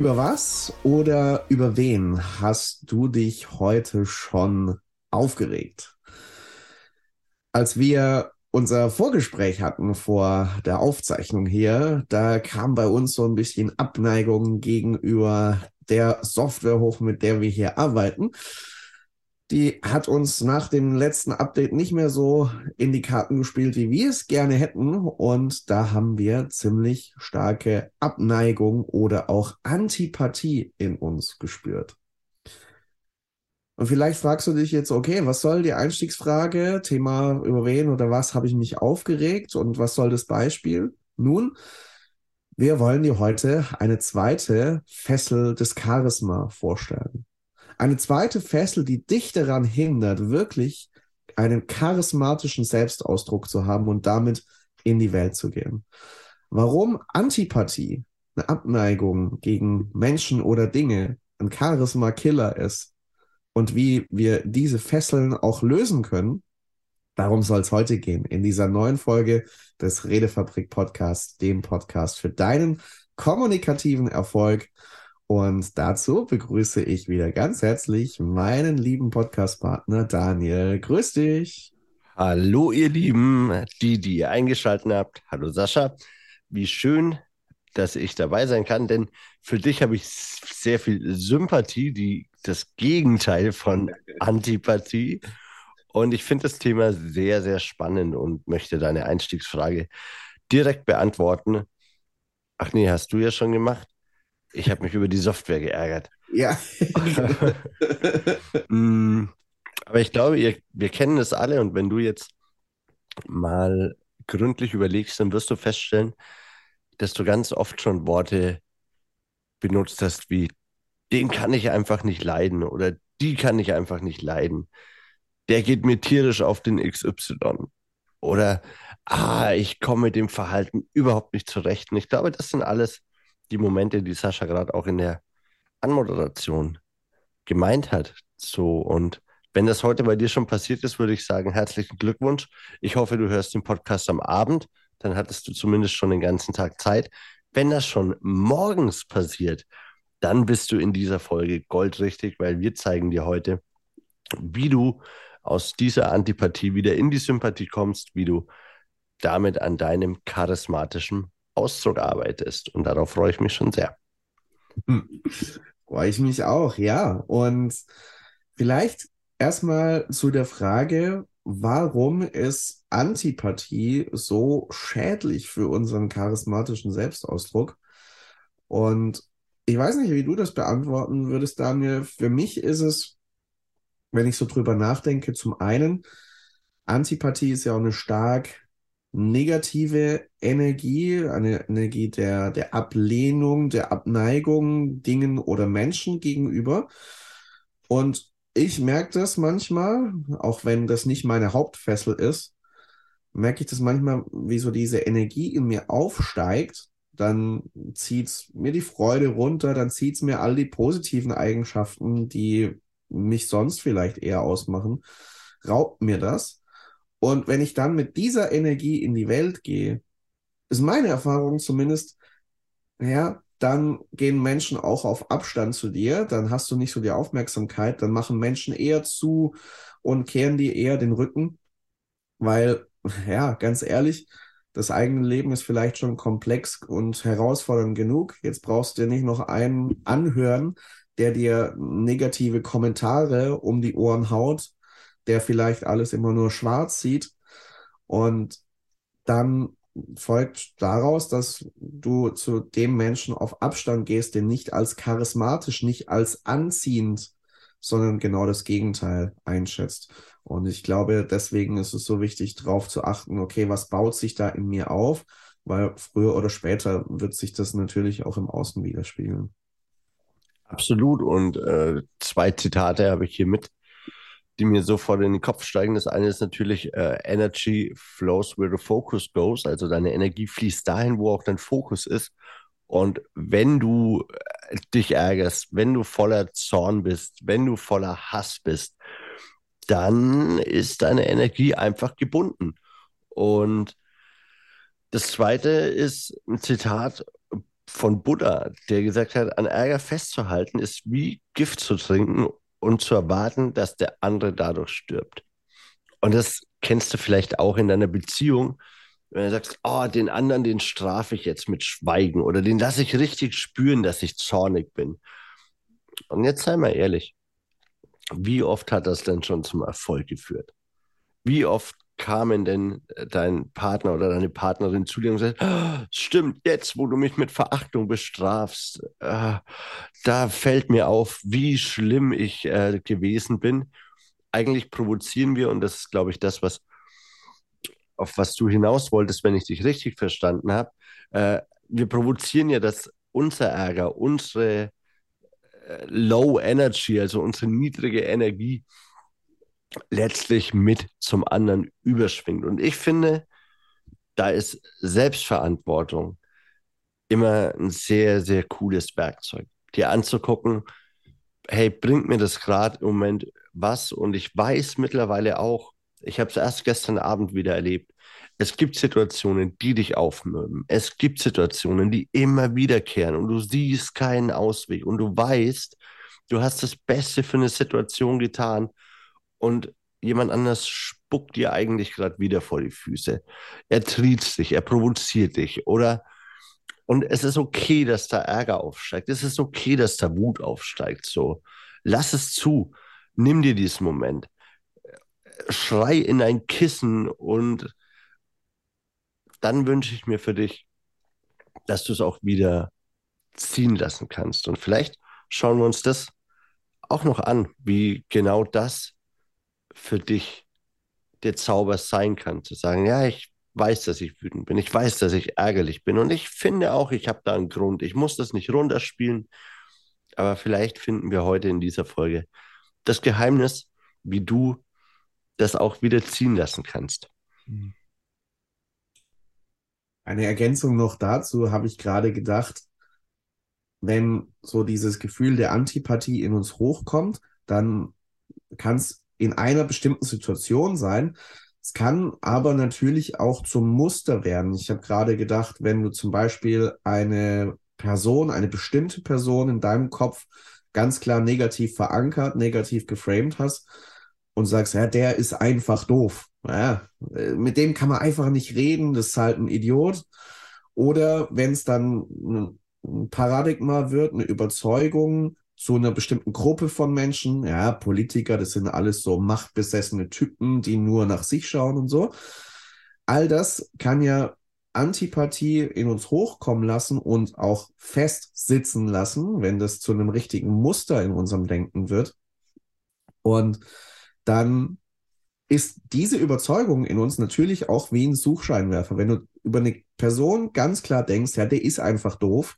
Über was oder über wen hast du dich heute schon aufgeregt? Als wir unser Vorgespräch hatten vor der Aufzeichnung hier, da kam bei uns so ein bisschen Abneigung gegenüber der Software hoch, mit der wir hier arbeiten die hat uns nach dem letzten Update nicht mehr so in die Karten gespielt, wie wir es gerne hätten. Und da haben wir ziemlich starke Abneigung oder auch Antipathie in uns gespürt. Und vielleicht fragst du dich jetzt, okay, was soll die Einstiegsfrage? Thema über wen oder was habe ich mich aufgeregt und was soll das Beispiel? Nun, wir wollen dir heute eine zweite Fessel des Charisma vorstellen. Eine zweite Fessel, die dich daran hindert, wirklich einen charismatischen Selbstausdruck zu haben und damit in die Welt zu gehen. Warum Antipathie, eine Abneigung gegen Menschen oder Dinge, ein Charisma-Killer ist und wie wir diese Fesseln auch lösen können, darum soll es heute gehen in dieser neuen Folge des Redefabrik Podcasts, dem Podcast für deinen kommunikativen Erfolg. Und dazu begrüße ich wieder ganz herzlich meinen lieben Podcast-Partner Daniel. Grüß dich. Hallo, ihr Lieben, die, die ihr eingeschaltet habt. Hallo, Sascha. Wie schön, dass ich dabei sein kann, denn für dich habe ich sehr viel Sympathie, die das Gegenteil von Antipathie. Und ich finde das Thema sehr, sehr spannend und möchte deine Einstiegsfrage direkt beantworten. Ach nee, hast du ja schon gemacht. Ich habe mich über die Software geärgert. Ja. Mm, aber ich glaube, ihr, wir kennen es alle und wenn du jetzt mal gründlich überlegst, dann wirst du feststellen, dass du ganz oft schon Worte benutzt hast wie den kann ich einfach nicht leiden oder die kann ich einfach nicht leiden. Der geht mir tierisch auf den XY. Oder ah, ich komme mit dem Verhalten überhaupt nicht zurecht. Und ich glaube, das sind alles die Momente, die Sascha gerade auch in der Anmoderation gemeint hat. So, und wenn das heute bei dir schon passiert ist, würde ich sagen, herzlichen Glückwunsch. Ich hoffe, du hörst den Podcast am Abend. Dann hattest du zumindest schon den ganzen Tag Zeit. Wenn das schon morgens passiert, dann bist du in dieser Folge goldrichtig, weil wir zeigen dir heute, wie du aus dieser Antipathie wieder in die Sympathie kommst, wie du damit an deinem charismatischen Ausdruck arbeitest. Und darauf freue ich mich schon sehr. Hm. Freue ich mich auch, ja. Und vielleicht erstmal zu der Frage, warum ist Antipathie so schädlich für unseren charismatischen Selbstausdruck? Und ich weiß nicht, wie du das beantworten würdest, Daniel. Für mich ist es, wenn ich so drüber nachdenke, zum einen, Antipathie ist ja auch eine stark negative Energie, eine Energie der, der Ablehnung, der Abneigung Dingen oder Menschen gegenüber. Und ich merke das manchmal, auch wenn das nicht meine Hauptfessel ist, merke ich das manchmal, wie so diese Energie in mir aufsteigt. Dann zieht es mir die Freude runter, dann zieht es mir all die positiven Eigenschaften, die mich sonst vielleicht eher ausmachen, raubt mir das. Und wenn ich dann mit dieser Energie in die Welt gehe, ist meine Erfahrung zumindest, ja, dann gehen Menschen auch auf Abstand zu dir, dann hast du nicht so die Aufmerksamkeit, dann machen Menschen eher zu und kehren dir eher den Rücken, weil, ja, ganz ehrlich, das eigene Leben ist vielleicht schon komplex und herausfordernd genug. Jetzt brauchst du dir nicht noch einen anhören, der dir negative Kommentare um die Ohren haut der vielleicht alles immer nur schwarz sieht. Und dann folgt daraus, dass du zu dem Menschen auf Abstand gehst, den nicht als charismatisch, nicht als anziehend, sondern genau das Gegenteil einschätzt. Und ich glaube, deswegen ist es so wichtig, darauf zu achten, okay, was baut sich da in mir auf? Weil früher oder später wird sich das natürlich auch im Außen widerspiegeln. Absolut. Und äh, zwei Zitate habe ich hier mit die mir sofort in den Kopf steigen. Das eine ist natürlich äh, Energy flows where the focus goes. Also deine Energie fließt dahin, wo auch dein Fokus ist. Und wenn du äh, dich ärgerst, wenn du voller Zorn bist, wenn du voller Hass bist, dann ist deine Energie einfach gebunden. Und das zweite ist ein Zitat von Buddha, der gesagt hat, an Ärger festzuhalten ist wie Gift zu trinken und zu erwarten, dass der andere dadurch stirbt. Und das kennst du vielleicht auch in deiner Beziehung, wenn du sagst, oh, den anderen, den strafe ich jetzt mit Schweigen oder den lasse ich richtig spüren, dass ich zornig bin. Und jetzt sei mal ehrlich, wie oft hat das denn schon zum Erfolg geführt? Wie oft kamen denn äh, dein Partner oder deine Partnerin zu dir und gesagt, oh, stimmt, jetzt, wo du mich mit Verachtung bestrafst, äh, da fällt mir auf, wie schlimm ich äh, gewesen bin. Eigentlich provozieren wir, und das ist, glaube ich, das, was auf was du hinaus wolltest, wenn ich dich richtig verstanden habe, äh, wir provozieren ja, dass unser Ärger, unsere äh, Low Energy, also unsere niedrige Energie, letztlich mit zum anderen überschwingt. Und ich finde, da ist Selbstverantwortung immer ein sehr, sehr cooles Werkzeug. Dir anzugucken, hey, bringt mir das gerade im Moment was? Und ich weiß mittlerweile auch, ich habe es erst gestern Abend wieder erlebt, es gibt Situationen, die dich aufmöben. Es gibt Situationen, die immer wiederkehren und du siehst keinen Ausweg und du weißt, du hast das Beste für eine Situation getan und jemand anders spuckt dir eigentlich gerade wieder vor die Füße. Er triezt dich, er provoziert dich oder und es ist okay, dass da Ärger aufsteigt. Es ist okay, dass da Wut aufsteigt. So, lass es zu. Nimm dir diesen Moment. Schrei in ein Kissen und dann wünsche ich mir für dich, dass du es auch wieder ziehen lassen kannst. Und vielleicht schauen wir uns das auch noch an, wie genau das für dich der Zauber sein kann, zu sagen, ja, ich weiß, dass ich wütend bin, ich weiß, dass ich ärgerlich bin und ich finde auch, ich habe da einen Grund. Ich muss das nicht runterspielen, aber vielleicht finden wir heute in dieser Folge das Geheimnis, wie du das auch wieder ziehen lassen kannst. Eine Ergänzung noch dazu habe ich gerade gedacht, wenn so dieses Gefühl der Antipathie in uns hochkommt, dann kann es in einer bestimmten Situation sein. Es kann aber natürlich auch zum Muster werden. Ich habe gerade gedacht, wenn du zum Beispiel eine Person, eine bestimmte Person in deinem Kopf ganz klar negativ verankert, negativ geframed hast und sagst, ja, der ist einfach doof. Ja, mit dem kann man einfach nicht reden, das ist halt ein Idiot. Oder wenn es dann ein Paradigma wird, eine Überzeugung, zu einer bestimmten Gruppe von Menschen. Ja, Politiker, das sind alles so machtbesessene Typen, die nur nach sich schauen und so. All das kann ja Antipathie in uns hochkommen lassen und auch festsitzen lassen, wenn das zu einem richtigen Muster in unserem Denken wird. Und dann ist diese Überzeugung in uns natürlich auch wie ein Suchscheinwerfer. Wenn du über eine Person ganz klar denkst, ja, der ist einfach doof,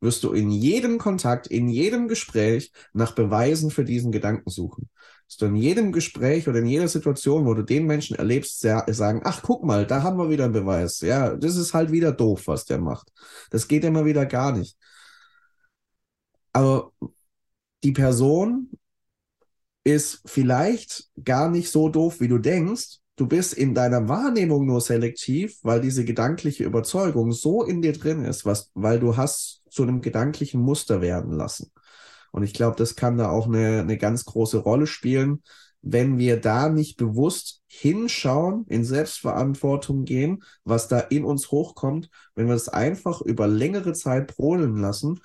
wirst du in jedem Kontakt, in jedem Gespräch nach Beweisen für diesen Gedanken suchen. Wirst du in jedem Gespräch oder in jeder Situation, wo du den Menschen erlebst, sagen, ach, guck mal, da haben wir wieder einen Beweis. Ja, das ist halt wieder doof, was der macht. Das geht immer wieder gar nicht. Aber die Person ist vielleicht gar nicht so doof, wie du denkst. Du bist in deiner Wahrnehmung nur selektiv, weil diese gedankliche Überzeugung so in dir drin ist, was, weil du hast zu einem gedanklichen Muster werden lassen. Und ich glaube, das kann da auch eine, eine ganz große Rolle spielen, wenn wir da nicht bewusst hinschauen, in Selbstverantwortung gehen, was da in uns hochkommt, wenn wir es einfach über längere Zeit brodeln lassen,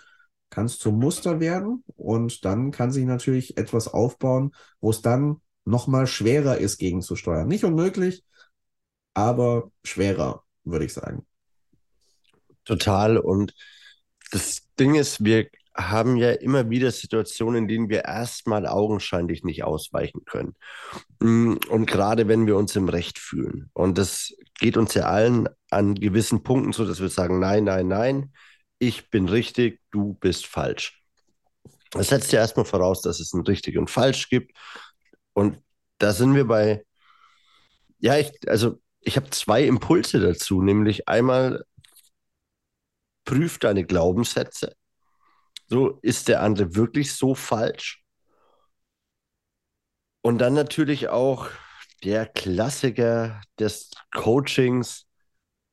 kann es zum Muster werden und dann kann sich natürlich etwas aufbauen, wo es dann nochmal schwerer ist, gegenzusteuern. Nicht unmöglich, aber schwerer, würde ich sagen. Total. Und das Ding ist, wir haben ja immer wieder Situationen, in denen wir erstmal augenscheinlich nicht ausweichen können. Mm, und gerade wenn wir uns im Recht fühlen. Und das geht uns ja allen an gewissen Punkten so, dass wir sagen, nein, nein, nein, ich bin richtig, du bist falsch. Das setzt ja erstmal voraus, dass es ein richtig und falsch gibt. Und da sind wir bei, ja, ich, also ich habe zwei Impulse dazu, nämlich einmal prüf deine Glaubenssätze. So, ist der andere wirklich so falsch? Und dann natürlich auch der Klassiker des Coachings,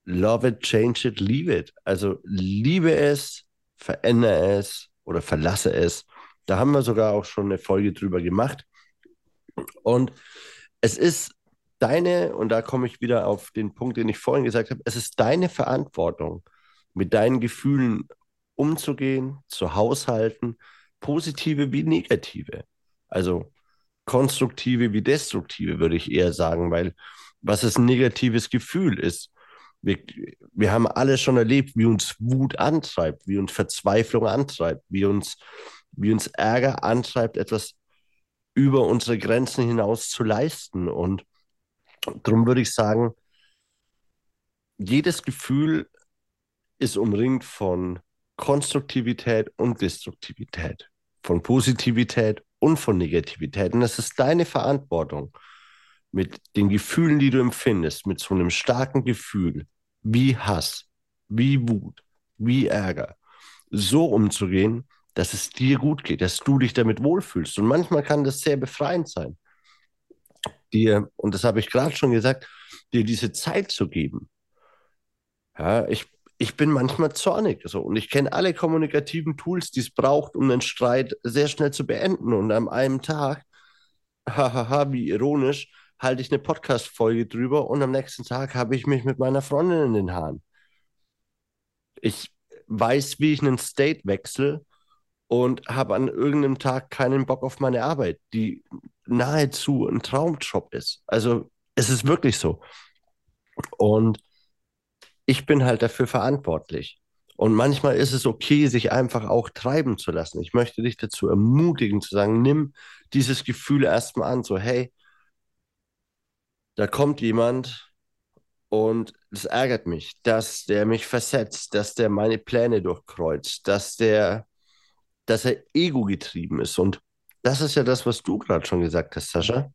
love it, change it, leave it. Also liebe es, verändere es oder verlasse es. Da haben wir sogar auch schon eine Folge drüber gemacht. Und es ist deine, und da komme ich wieder auf den Punkt, den ich vorhin gesagt habe, es ist deine Verantwortung, mit deinen Gefühlen umzugehen, zu haushalten, positive wie negative. Also konstruktive wie destruktive, würde ich eher sagen, weil was ist ein negatives Gefühl ist? Wir, wir haben alle schon erlebt, wie uns Wut antreibt, wie uns Verzweiflung antreibt, wie uns, wie uns Ärger antreibt, etwas über unsere Grenzen hinaus zu leisten. Und darum würde ich sagen, jedes Gefühl ist umringt von Konstruktivität und Destruktivität, von Positivität und von Negativität. Und es ist deine Verantwortung, mit den Gefühlen, die du empfindest, mit so einem starken Gefühl wie Hass, wie Wut, wie Ärger, so umzugehen, dass es dir gut geht, dass du dich damit wohlfühlst. Und manchmal kann das sehr befreiend sein, dir, und das habe ich gerade schon gesagt, dir diese Zeit zu geben. Ja, ich, ich bin manchmal zornig so, und ich kenne alle kommunikativen Tools, die es braucht, um einen Streit sehr schnell zu beenden. Und an einem Tag, hahaha, wie ironisch, halte ich eine Podcast-Folge drüber und am nächsten Tag habe ich mich mit meiner Freundin in den Haaren. Ich weiß, wie ich einen State wechsle und habe an irgendeinem Tag keinen Bock auf meine Arbeit, die nahezu ein Traumjob ist. Also es ist wirklich so. Und ich bin halt dafür verantwortlich. Und manchmal ist es okay, sich einfach auch treiben zu lassen. Ich möchte dich dazu ermutigen, zu sagen, nimm dieses Gefühl erstmal an, so, hey, da kommt jemand und es ärgert mich, dass der mich versetzt, dass der meine Pläne durchkreuzt, dass der, dass er ego getrieben ist. Und das ist ja das, was du gerade schon gesagt hast, Sascha.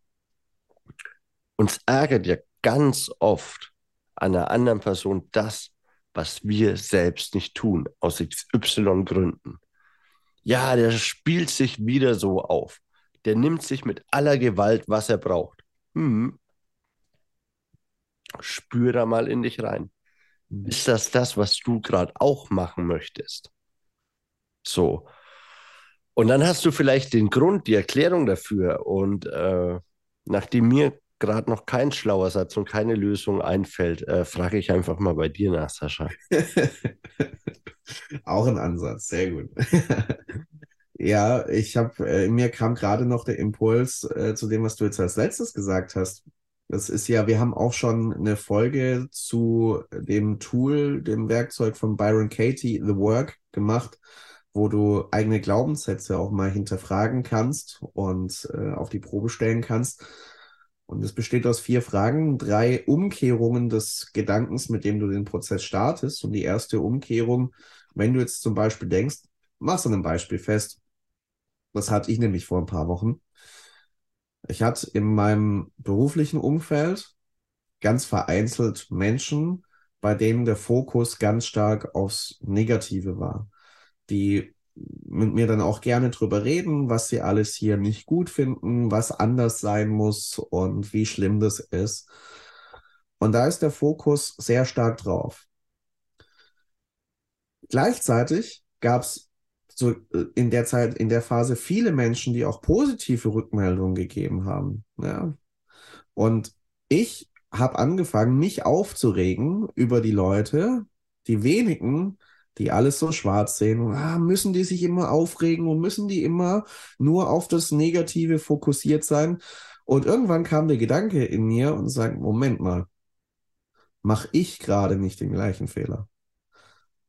Uns ärgert ja ganz oft an einer anderen Person das, was wir selbst nicht tun, aus XY Gründen. Ja, der spielt sich wieder so auf. Der nimmt sich mit aller Gewalt, was er braucht. Hm, spür da mal in dich rein. Ist das das, was du gerade auch machen möchtest? So. Und dann hast du vielleicht den Grund, die Erklärung dafür. Und äh, nachdem mir gerade noch kein schlauer Satz und keine Lösung einfällt, äh, frage ich einfach mal bei dir nach, Sascha. Auch ein Ansatz, sehr gut. ja, ich habe, äh, mir kam gerade noch der Impuls äh, zu dem, was du jetzt als letztes gesagt hast. Das ist ja, wir haben auch schon eine Folge zu dem Tool, dem Werkzeug von Byron Katie, The Work, gemacht, wo du eigene Glaubenssätze auch mal hinterfragen kannst und äh, auf die Probe stellen kannst. Und es besteht aus vier Fragen, drei Umkehrungen des Gedankens, mit dem du den Prozess startest. Und die erste Umkehrung, wenn du jetzt zum Beispiel denkst, machst du ein Beispiel fest. Das hatte ich nämlich vor ein paar Wochen. Ich hatte in meinem beruflichen Umfeld ganz vereinzelt Menschen, bei denen der Fokus ganz stark aufs Negative war, die mit mir dann auch gerne drüber reden, was sie alles hier nicht gut finden, was anders sein muss und wie schlimm das ist. Und da ist der Fokus sehr stark drauf. Gleichzeitig gab es so äh, in der Zeit, in der Phase viele Menschen, die auch positive Rückmeldungen gegeben haben. Ja. Und ich habe angefangen, mich aufzuregen über die Leute, die wenigen, die alles so schwarz sehen. Ah, müssen die sich immer aufregen und müssen die immer nur auf das Negative fokussiert sein? Und irgendwann kam der Gedanke in mir und sagt, Moment mal, mache ich gerade nicht den gleichen Fehler?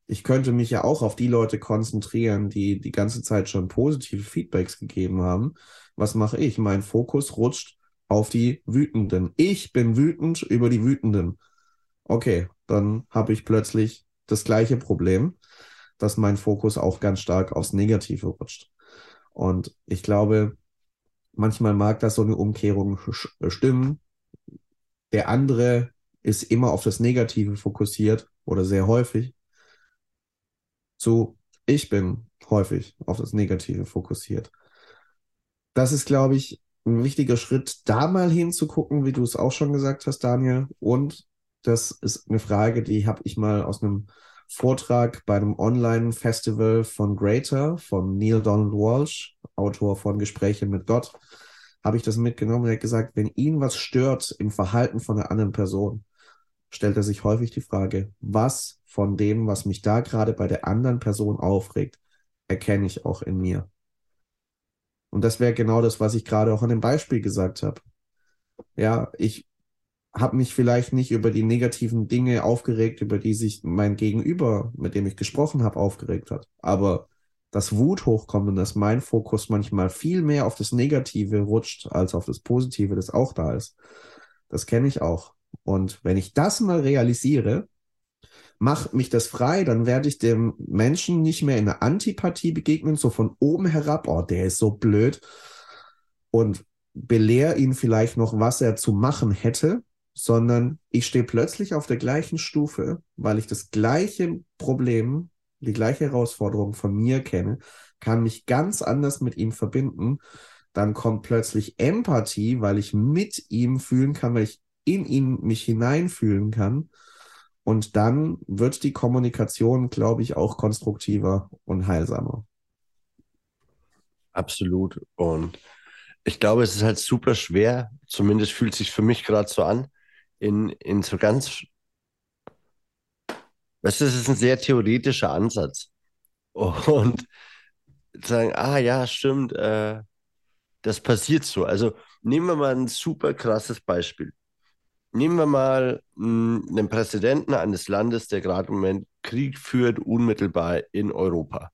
ich könnte mich ja auch auf die Leute konzentrieren, die die ganze Zeit schon positive Feedbacks gegeben haben. Was mache ich? Mein Fokus rutscht auf die Wütenden. Ich bin wütend über die Wütenden. Okay, dann habe ich plötzlich das gleiche Problem, dass mein Fokus auch ganz stark aufs Negative rutscht. Und ich glaube, manchmal mag das so eine Umkehrung stimmen. Der andere ist immer auf das Negative fokussiert oder sehr häufig zu ich bin häufig auf das Negative fokussiert. Das ist, glaube ich, ein wichtiger Schritt, da mal hinzugucken, wie du es auch schon gesagt hast, Daniel. Und das ist eine Frage, die habe ich mal aus einem Vortrag bei einem Online-Festival von Greater, von Neil Donald Walsh, Autor von Gespräche mit Gott, habe ich das mitgenommen und er hat gesagt, wenn ihn was stört im Verhalten von einer anderen Person, stellt er sich häufig die Frage, was von dem, was mich da gerade bei der anderen Person aufregt, erkenne ich auch in mir. Und das wäre genau das, was ich gerade auch an dem Beispiel gesagt habe. Ja, ich habe mich vielleicht nicht über die negativen Dinge aufgeregt, über die sich mein Gegenüber, mit dem ich gesprochen habe, aufgeregt hat. Aber dass Wut hochkommt und dass mein Fokus manchmal viel mehr auf das Negative rutscht als auf das Positive, das auch da ist. Das kenne ich auch. Und wenn ich das mal realisiere, macht mich das frei, dann werde ich dem Menschen nicht mehr in der Antipathie begegnen, so von oben herab, oh, der ist so blöd und belehr ihn vielleicht noch, was er zu machen hätte, sondern ich stehe plötzlich auf der gleichen Stufe, weil ich das gleiche Problem, die gleiche Herausforderung von mir kenne, kann mich ganz anders mit ihm verbinden. Dann kommt plötzlich Empathie, weil ich mit ihm fühlen kann, weil ich in ihn mich hineinfühlen kann. Und dann wird die Kommunikation, glaube ich, auch konstruktiver und heilsamer. Absolut. Und ich glaube, es ist halt super schwer, zumindest fühlt es sich für mich gerade so an, in, in so ganz, weißt du, es ist ein sehr theoretischer Ansatz. Und sagen, ah ja, stimmt, äh, das passiert so. Also nehmen wir mal ein super krasses Beispiel. Nehmen wir mal mh, hm, einen Präsidenten eines Landes, der gerade im Moment Krieg führt, unmittelbar in Europa.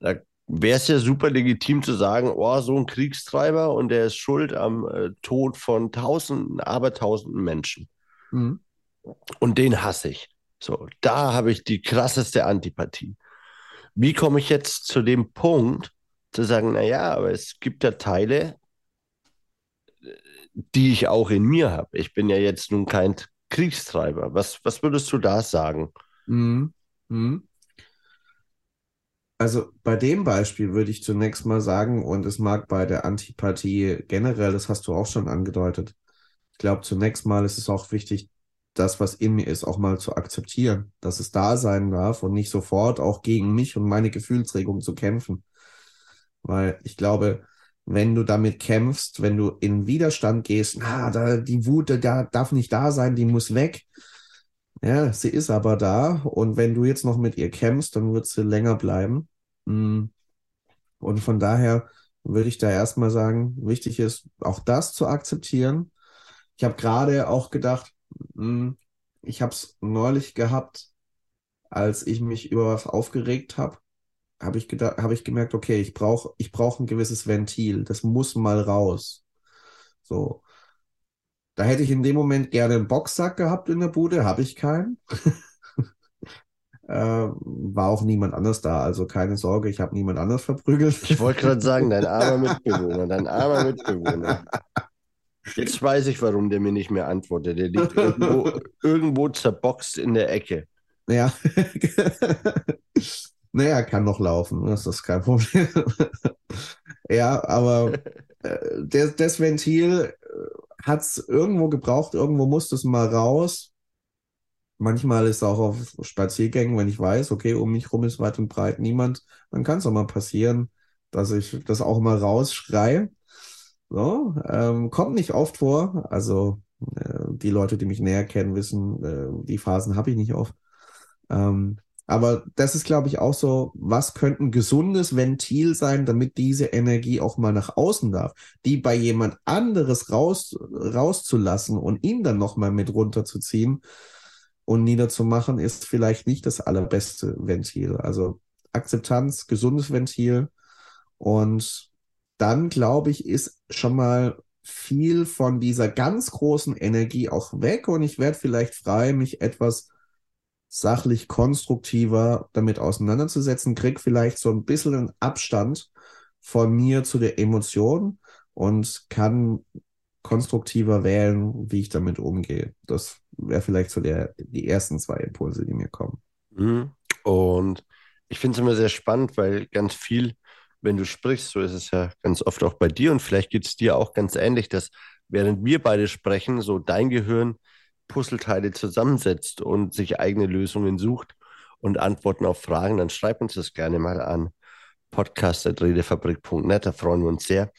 Da wäre es ja super legitim zu sagen, oh, so ein Kriegstreiber und der ist schuld am äh, Tod von Tausenden, Abertausenden Menschen. Mhm. Und den hasse ich. So, da habe ich die krasseste Antipathie. Wie komme ich jetzt zu dem Punkt, zu sagen, naja, aber es gibt ja Teile, die ich auch in mir habe. Ich bin ja jetzt nun kein Kriegstreiber. Was, was würdest du da sagen? Mhm. Mhm. Also bei dem Beispiel würde ich zunächst mal sagen, und es mag bei der Antipathie generell, das hast du auch schon angedeutet. Ich glaube, zunächst mal ist es auch wichtig, das, was in mir ist, auch mal zu akzeptieren, dass es da sein darf und nicht sofort auch gegen mich und meine Gefühlsregung zu kämpfen. Weil ich glaube, wenn du damit kämpfst, wenn du in Widerstand gehst, ah, da, die Wut, da darf nicht da sein, die muss weg. Ja, sie ist aber da. Und wenn du jetzt noch mit ihr kämpfst, dann wird sie länger bleiben. Mm. Und von daher würde ich da erstmal sagen, wichtig ist, auch das zu akzeptieren. Ich habe gerade auch gedacht, mm, ich habe es neulich gehabt, als ich mich über was aufgeregt habe habe ich gedacht, ich gemerkt, okay, ich brauche ich brauch ein gewisses Ventil. Das muss mal raus. So. Da hätte ich in dem Moment gerne einen Boxsack gehabt in der Bude, habe ich keinen. äh, war auch niemand anders da, also keine Sorge, ich habe niemand anders verprügelt. Ich wollte gerade sagen, dein armer Mitbewohner, dein armer Mitbewohner. Jetzt weiß ich, warum der mir nicht mehr antwortet. Der liegt irgendwo, irgendwo zerboxt in der Ecke. Ja. Naja, kann noch laufen, das ist kein Problem. ja, aber äh, das, das Ventil äh, hat es irgendwo gebraucht, irgendwo musste es mal raus. Manchmal ist es auch auf Spaziergängen, wenn ich weiß, okay, um mich rum ist weit und breit niemand, dann kann es auch mal passieren, dass ich das auch mal rausschreie. So, ähm, kommt nicht oft vor. Also äh, die Leute, die mich näher kennen, wissen, äh, die Phasen habe ich nicht oft. Ähm, aber das ist, glaube ich, auch so, was könnte ein gesundes Ventil sein, damit diese Energie auch mal nach außen darf, die bei jemand anderes raus, rauszulassen und ihn dann nochmal mit runterzuziehen und niederzumachen, ist vielleicht nicht das allerbeste Ventil. Also Akzeptanz, gesundes Ventil und dann, glaube ich, ist schon mal viel von dieser ganz großen Energie auch weg und ich werde vielleicht frei, mich etwas sachlich konstruktiver damit auseinanderzusetzen, krieg vielleicht so ein bisschen einen Abstand von mir zu der Emotion und kann konstruktiver wählen, wie ich damit umgehe. Das wäre vielleicht so der, die ersten zwei Impulse, die mir kommen. Mhm. Und ich finde es immer sehr spannend, weil ganz viel, wenn du sprichst, so ist es ja ganz oft auch bei dir und vielleicht geht es dir auch ganz ähnlich, dass während wir beide sprechen, so dein Gehirn Puzzleteile zusammensetzt und sich eigene Lösungen sucht. und Antworten auf Fragen, dann schreib uns das gerne mal an podcast.redefabrik.net, da freuen wir uns sehr.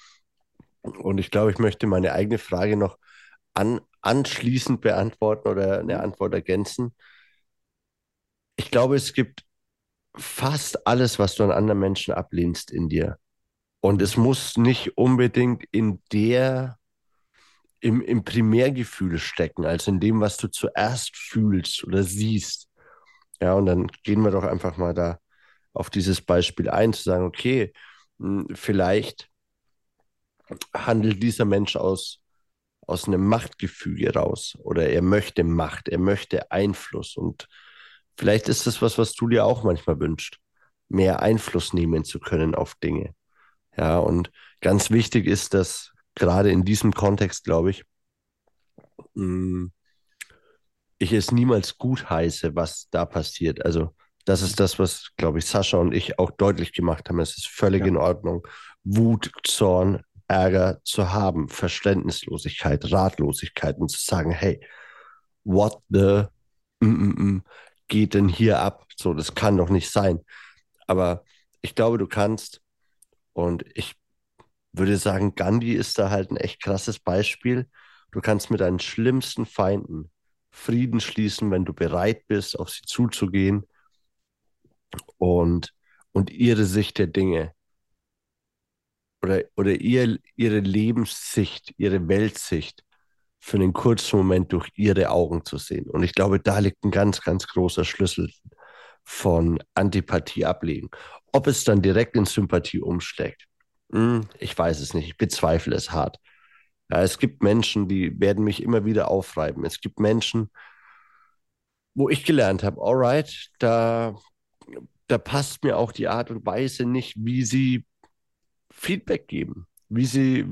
Und ich glaube, ich möchte meine eigene Frage noch an, anschließend beantworten oder eine Antwort ergänzen. Ich glaube, es gibt fast alles, was du an anderen Menschen ablehnst in dir. Und es muss nicht unbedingt in der, im, im Primärgefühl stecken, also in dem, was du zuerst fühlst oder siehst. Ja, und dann gehen wir doch einfach mal da auf dieses Beispiel ein, zu sagen, okay, hm, vielleicht handelt dieser Mensch aus, aus einem Machtgefüge raus oder er möchte Macht, er möchte Einfluss und vielleicht ist das was, was du dir auch manchmal wünschst, mehr Einfluss nehmen zu können auf Dinge. Ja, und ganz wichtig ist, dass gerade in diesem Kontext, glaube ich, hm, ich es niemals gut heiße, was da passiert. Also das ist das, was, glaube ich, Sascha und ich auch deutlich gemacht haben. Es ist völlig ja. in Ordnung, Wut, Zorn, Ärger zu haben, Verständnislosigkeit, Ratlosigkeit und zu sagen, hey, what the mm, mm, mm, geht denn hier ab? So, das kann doch nicht sein. Aber ich glaube, du kannst, und ich würde sagen, Gandhi ist da halt ein echt krasses Beispiel. Du kannst mit deinen schlimmsten Feinden Frieden schließen, wenn du bereit bist, auf sie zuzugehen und, und ihre Sicht der Dinge oder, oder ihr, ihre Lebenssicht, ihre Weltsicht für einen kurzen Moment durch ihre Augen zu sehen. Und ich glaube, da liegt ein ganz, ganz großer Schlüssel von Antipathie ablegen. Ob es dann direkt in Sympathie umschlägt, hm, ich weiß es nicht. Ich bezweifle es hart. Ja, es gibt Menschen, die werden mich immer wieder aufreiben. Es gibt Menschen, wo ich gelernt habe, alright, da, da passt mir auch die Art und Weise nicht, wie sie Feedback geben, wie sie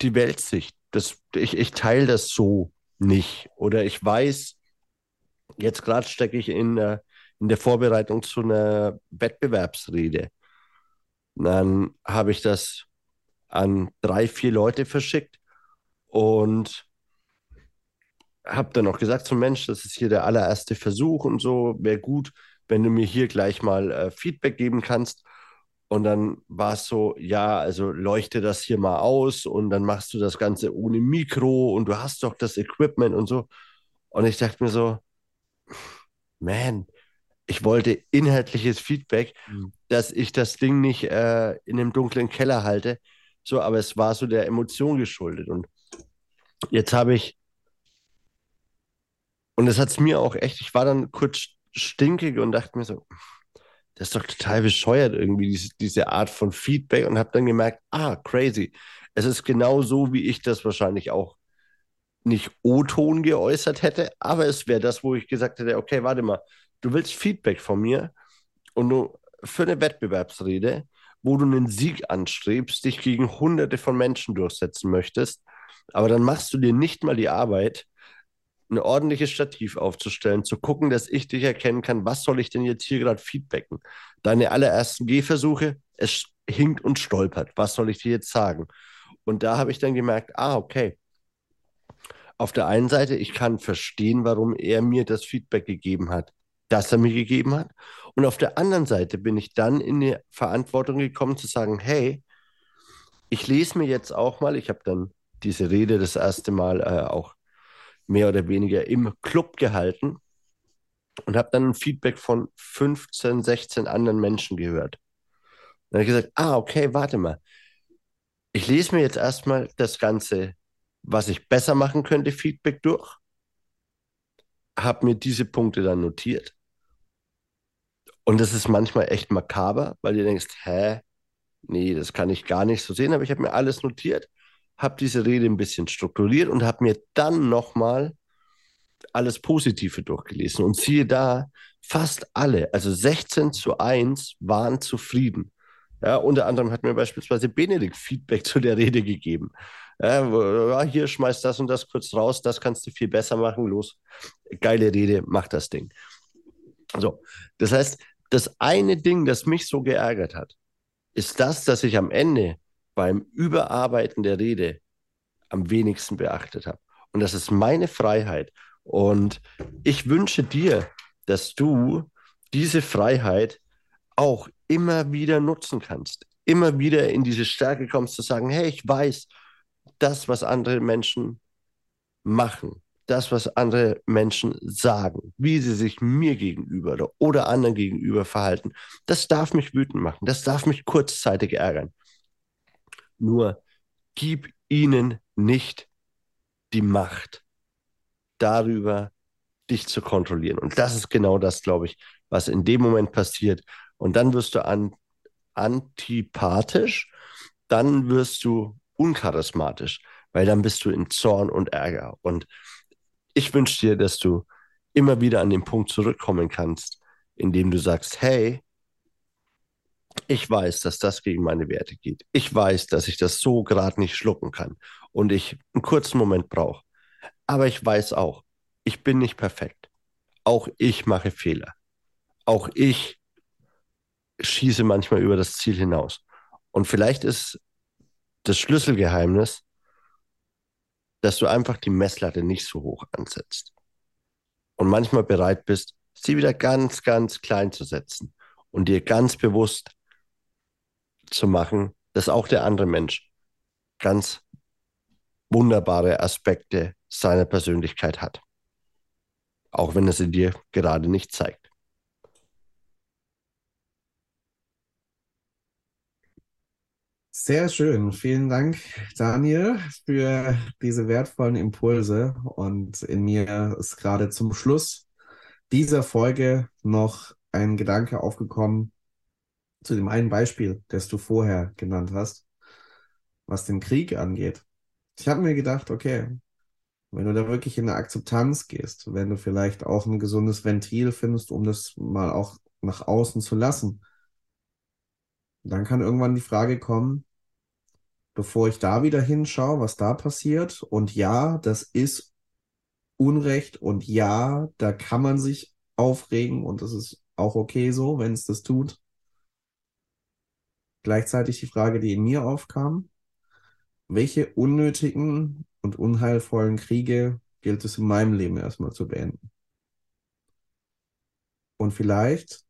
die Weltsicht, das, ich, ich teile das so nicht. Oder ich weiß, jetzt gerade stecke ich in, in der Vorbereitung zu einer Wettbewerbsrede. Dann habe ich das an drei, vier Leute verschickt und habe dann auch gesagt zum Mensch, das ist hier der allererste Versuch und so, wäre gut, wenn du mir hier gleich mal äh, Feedback geben kannst. Und dann war es so, ja, also leuchte das hier mal aus und dann machst du das Ganze ohne Mikro und du hast doch das Equipment und so. Und ich dachte mir so, man, ich wollte inhaltliches Feedback, mhm. dass ich das Ding nicht äh, in einem dunklen Keller halte. So, aber es war so der Emotion geschuldet. Und jetzt habe ich, und es hat es mir auch echt, ich war dann kurz stinkig und dachte mir so, das ist doch total bescheuert irgendwie, diese, diese Art von Feedback und habe dann gemerkt, ah, crazy. Es ist genau so, wie ich das wahrscheinlich auch nicht O-Ton geäußert hätte, aber es wäre das, wo ich gesagt hätte, okay, warte mal, du willst Feedback von mir und du für eine Wettbewerbsrede, wo du einen Sieg anstrebst, dich gegen hunderte von Menschen durchsetzen möchtest, aber dann machst du dir nicht mal die Arbeit, ein ordentliches Stativ aufzustellen, zu gucken, dass ich dich erkennen kann, was soll ich denn jetzt hier gerade feedbacken? Deine allerersten Gehversuche, es hinkt und stolpert. Was soll ich dir jetzt sagen? Und da habe ich dann gemerkt, ah, okay. Auf der einen Seite, ich kann verstehen, warum er mir das Feedback gegeben hat, das er mir gegeben hat. Und auf der anderen Seite bin ich dann in die Verantwortung gekommen zu sagen, hey, ich lese mir jetzt auch mal, ich habe dann diese Rede das erste Mal äh, auch mehr oder weniger im Club gehalten und habe dann ein Feedback von 15, 16 anderen Menschen gehört. dann habe ich gesagt, ah, okay, warte mal. Ich lese mir jetzt erstmal das Ganze, was ich besser machen könnte, Feedback durch, habe mir diese Punkte dann notiert. Und das ist manchmal echt makaber, weil du denkst, hä, nee, das kann ich gar nicht so sehen, aber ich habe mir alles notiert habe diese Rede ein bisschen strukturiert und habe mir dann nochmal alles Positive durchgelesen. Und siehe da, fast alle, also 16 zu 1, waren zufrieden. Ja, unter anderem hat mir beispielsweise Benedikt Feedback zu der Rede gegeben. Ja, hier schmeißt das und das kurz raus, das kannst du viel besser machen. Los, geile Rede, mach das Ding. So, das heißt, das eine Ding, das mich so geärgert hat, ist das, dass ich am Ende beim Überarbeiten der Rede am wenigsten beachtet habe. Und das ist meine Freiheit. Und ich wünsche dir, dass du diese Freiheit auch immer wieder nutzen kannst. Immer wieder in diese Stärke kommst zu sagen, hey, ich weiß, das, was andere Menschen machen, das, was andere Menschen sagen, wie sie sich mir gegenüber oder, anderen gegenüber verhalten, das darf mich wütend machen, das darf mich kurzzeitig ärgern. Nur gib ihnen nicht die Macht darüber, dich zu kontrollieren. Und das ist genau das, glaube ich, was in dem Moment passiert. Und dann wirst du an, antipathisch, dann wirst du uncharismatisch, weil dann bist du in Zorn und Ärger. Und ich wünsche dir, dass du immer wieder an den Punkt zurückkommen kannst, in dem du sagst, hey, ich weiß, dass das gegen meine Werte geht. Ich weiß, dass ich das so gerade nicht schlucken kann und ich einen kurzen Moment brauche. Aber ich weiß auch, ich bin nicht perfekt. Auch ich mache Fehler. Auch ich schieße manchmal über das Ziel hinaus. Und vielleicht ist das Schlüsselgeheimnis, dass du einfach die Messlatte nicht so hoch ansetzt. Und manchmal bereit bist, sie wieder ganz, ganz klein zu setzen und dir ganz bewusst zu machen, dass auch der andere Mensch ganz wunderbare Aspekte seiner Persönlichkeit hat. Auch wenn er sie dir gerade nicht zeigt. Sehr schön. Vielen Dank, Daniel, für diese wertvollen Impulse. Und in mir ist gerade zum Schluss dieser Folge noch ein Gedanke aufgekommen zu dem einen Beispiel, das du vorher genannt hast, was den Krieg angeht. Ich habe mir gedacht, okay, wenn du da wirklich in eine Akzeptanz gehst, wenn du vielleicht auch ein gesundes Ventil findest, um das mal auch nach außen zu lassen, dann kann irgendwann die Frage kommen, bevor ich da wieder hinschaue, was da passiert. Und ja, das ist Unrecht und ja, da kann man sich aufregen und das ist auch okay so, wenn es das tut. Gleichzeitig die Frage, die in mir aufkam, welche unnötigen und unheilvollen Kriege gilt es in meinem Leben erstmal zu beenden? Und vielleicht,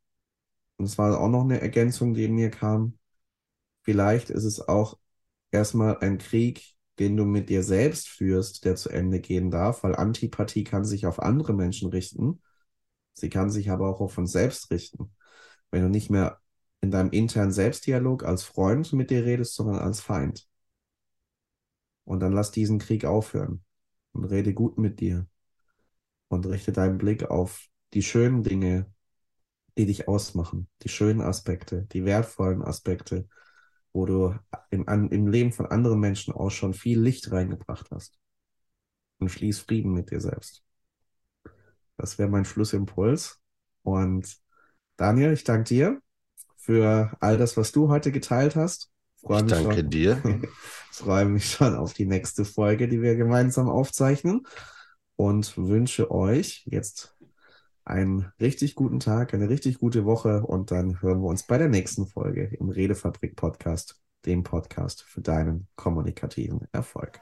und das war auch noch eine Ergänzung, die in mir kam, vielleicht ist es auch erstmal ein Krieg, den du mit dir selbst führst, der zu Ende gehen darf, weil Antipathie kann sich auf andere Menschen richten. Sie kann sich aber auch auf uns selbst richten. Wenn du nicht mehr in deinem internen Selbstdialog als Freund mit dir redest, sondern als Feind. Und dann lass diesen Krieg aufhören und rede gut mit dir und richte deinen Blick auf die schönen Dinge, die dich ausmachen, die schönen Aspekte, die wertvollen Aspekte, wo du im, im Leben von anderen Menschen auch schon viel Licht reingebracht hast. Und schließ Frieden mit dir selbst. Das wäre mein Schlussimpuls. Und Daniel, ich danke dir für all das, was du heute geteilt hast. Freue ich danke schon, dir. freue mich schon auf die nächste Folge, die wir gemeinsam aufzeichnen. Und wünsche euch jetzt einen richtig guten Tag, eine richtig gute Woche und dann hören wir uns bei der nächsten Folge im Redefabrik Podcast, dem Podcast für deinen kommunikativen Erfolg.